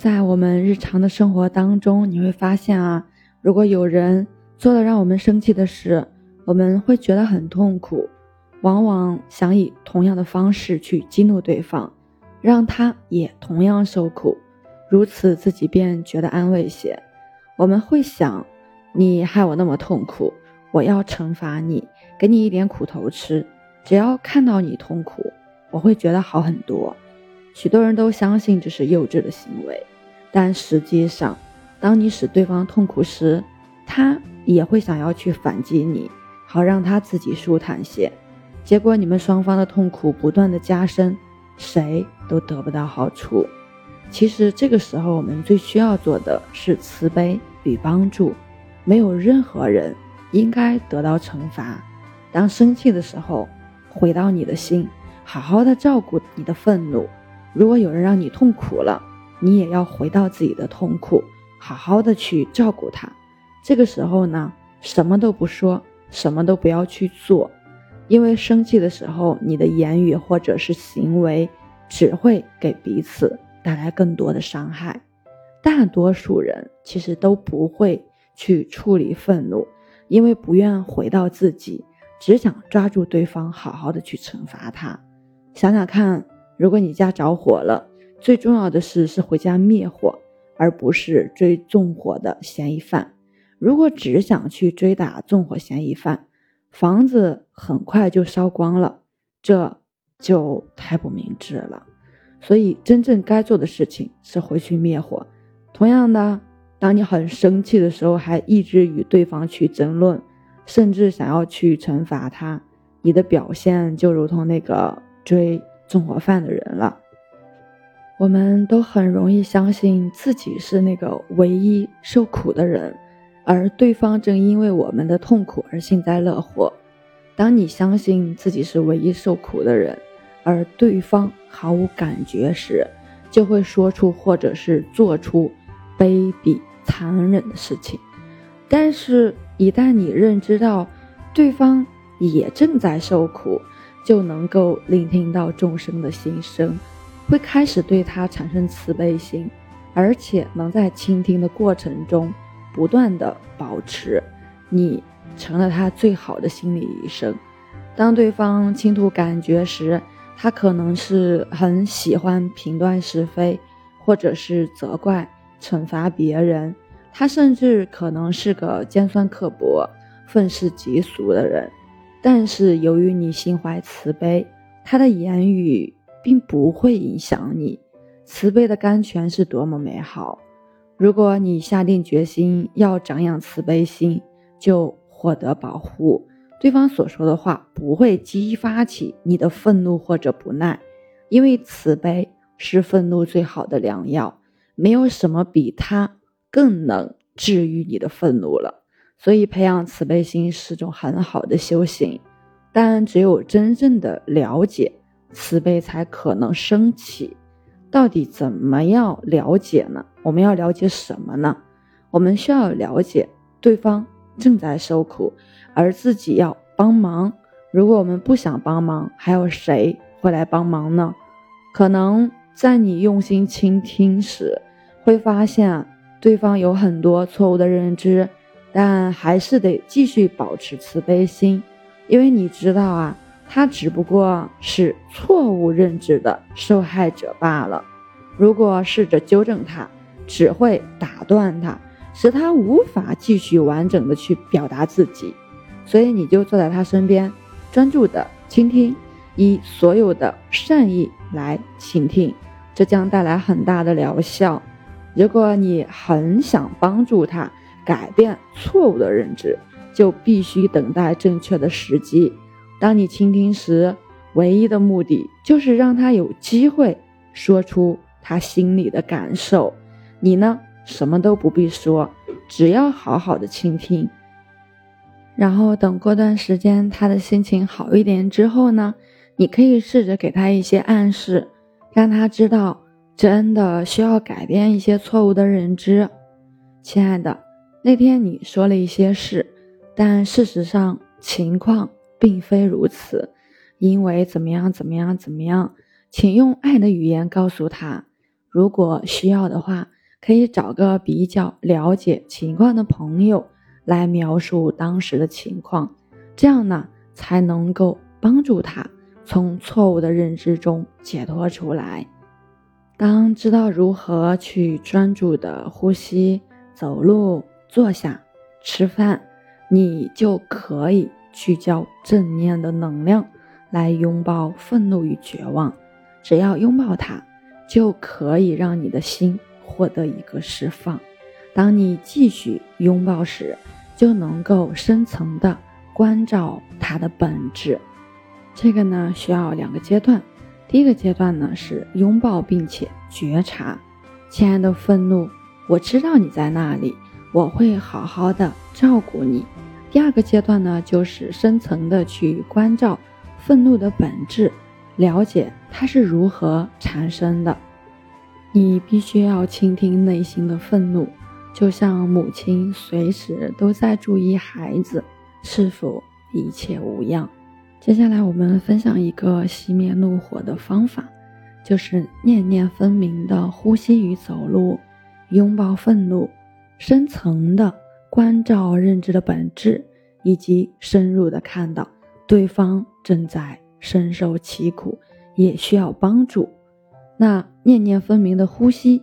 在我们日常的生活当中，你会发现啊，如果有人做了让我们生气的事，我们会觉得很痛苦，往往想以同样的方式去激怒对方，让他也同样受苦，如此自己便觉得安慰些。我们会想，你害我那么痛苦，我要惩罚你，给你一点苦头吃。只要看到你痛苦，我会觉得好很多。许多人都相信这是幼稚的行为，但实际上，当你使对方痛苦时，他也会想要去反击你，好让他自己舒坦些。结果你们双方的痛苦不断的加深，谁都得不到好处。其实这个时候，我们最需要做的是慈悲与帮助。没有任何人应该得到惩罚。当生气的时候，回到你的心，好好的照顾你的愤怒。如果有人让你痛苦了，你也要回到自己的痛苦，好好的去照顾他。这个时候呢，什么都不说，什么都不要去做，因为生气的时候，你的言语或者是行为只会给彼此带来更多的伤害。大多数人其实都不会去处理愤怒，因为不愿回到自己。只想抓住对方，好好的去惩罚他。想想看，如果你家着火了，最重要的事是回家灭火，而不是追纵火的嫌疑犯。如果只想去追打纵火嫌疑犯，房子很快就烧光了，这就太不明智了。所以，真正该做的事情是回去灭火。同样的，当你很生气的时候，还一直与对方去争论。甚至想要去惩罚他，你的表现就如同那个追纵火犯的人了。我们都很容易相信自己是那个唯一受苦的人，而对方正因为我们的痛苦而幸灾乐祸。当你相信自己是唯一受苦的人，而对方毫无感觉时，就会说出或者是做出卑鄙残忍的事情。但是。一旦你认知到对方也正在受苦，就能够聆听到众生的心声，会开始对他产生慈悲心，而且能在倾听的过程中不断的保持，你成了他最好的心理医生。当对方倾吐感觉时，他可能是很喜欢评断是非，或者是责怪、惩罚别人。他甚至可能是个尖酸刻薄、愤世嫉俗的人，但是由于你心怀慈悲，他的言语并不会影响你。慈悲的甘泉是多么美好！如果你下定决心要长养慈悲心，就获得保护。对方所说的话不会激发起你的愤怒或者不耐，因为慈悲是愤怒最好的良药，没有什么比它。更能治愈你的愤怒了，所以培养慈悲心是种很好的修行。但只有真正的了解慈悲，才可能升起。到底怎么样了解呢？我们要了解什么呢？我们需要了解对方正在受苦，而自己要帮忙。如果我们不想帮忙，还有谁会来帮忙呢？可能在你用心倾听时，会发现。对方有很多错误的认知，但还是得继续保持慈悲心，因为你知道啊，他只不过是错误认知的受害者罢了。如果试着纠正他，只会打断他，使他无法继续完整的去表达自己。所以你就坐在他身边，专注的倾听，以所有的善意来倾听，这将带来很大的疗效。如果你很想帮助他改变错误的认知，就必须等待正确的时机。当你倾听时，唯一的目的就是让他有机会说出他心里的感受。你呢，什么都不必说，只要好好的倾听。然后等过段时间他的心情好一点之后呢，你可以试着给他一些暗示，让他知道。真的需要改变一些错误的认知，亲爱的。那天你说了一些事，但事实上情况并非如此，因为怎么样怎么样怎么样，请用爱的语言告诉他。如果需要的话，可以找个比较了解情况的朋友来描述当时的情况，这样呢才能够帮助他从错误的认知中解脱出来。当知道如何去专注的呼吸、走路、坐下、吃饭，你就可以聚焦正念的能量来拥抱愤怒与绝望。只要拥抱它，就可以让你的心获得一个释放。当你继续拥抱时，就能够深层的关照它的本质。这个呢，需要两个阶段。第一个阶段呢是拥抱并且觉察，亲爱的愤怒，我知道你在那里，我会好好的照顾你。第二个阶段呢就是深层的去关照愤怒的本质，了解它是如何产生的。你必须要倾听内心的愤怒，就像母亲随时都在注意孩子是否一切无恙。接下来我们分享一个熄灭怒火的方法，就是念念分明的呼吸与走路，拥抱愤怒，深层的关照认知的本质，以及深入的看到对方正在深受其苦，也需要帮助。那念念分明的呼吸，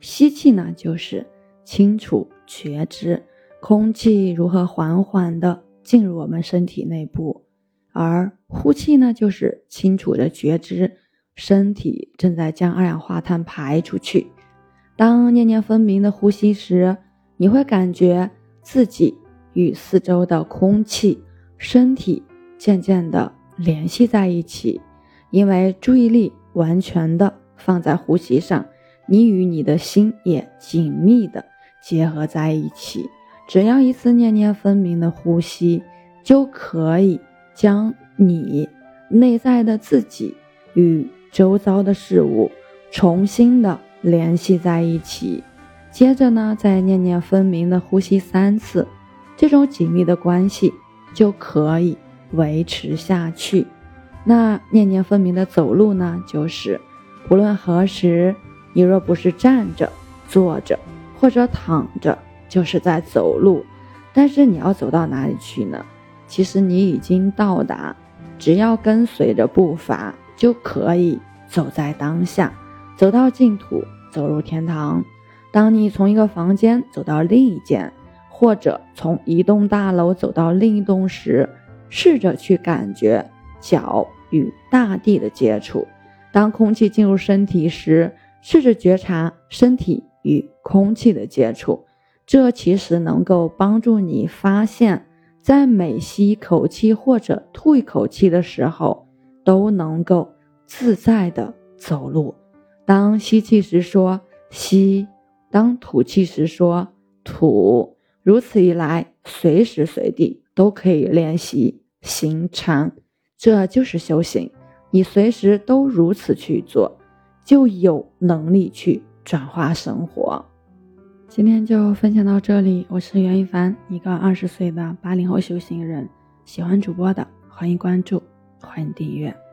吸气呢，就是清楚觉知空气如何缓缓的进入我们身体内部。而呼气呢，就是清楚的觉知身体正在将二氧化碳排出去。当念念分明的呼吸时，你会感觉自己与四周的空气、身体渐渐的联系在一起。因为注意力完全的放在呼吸上，你与你的心也紧密的结合在一起。只要一次念念分明的呼吸，就可以。将你内在的自己与周遭的事物重新的联系在一起，接着呢，再念念分明的呼吸三次，这种紧密的关系就可以维持下去。那念念分明的走路呢，就是不论何时，你若不是站着、坐着或者躺着，就是在走路。但是你要走到哪里去呢？其实你已经到达，只要跟随着步伐，就可以走在当下，走到净土，走入天堂。当你从一个房间走到另一间，或者从一栋大楼走到另一栋时，试着去感觉脚与大地的接触。当空气进入身体时，试着觉察身体与空气的接触。这其实能够帮助你发现。在每吸一口气或者吐一口气的时候，都能够自在的走路。当吸气时说吸，当吐气时说吐。如此一来，随时随地都可以练习行禅，这就是修行。你随时都如此去做，就有能力去转化生活。今天就分享到这里，我是袁一凡，一个二十岁的八零后修行人。喜欢主播的，欢迎关注，欢迎订阅。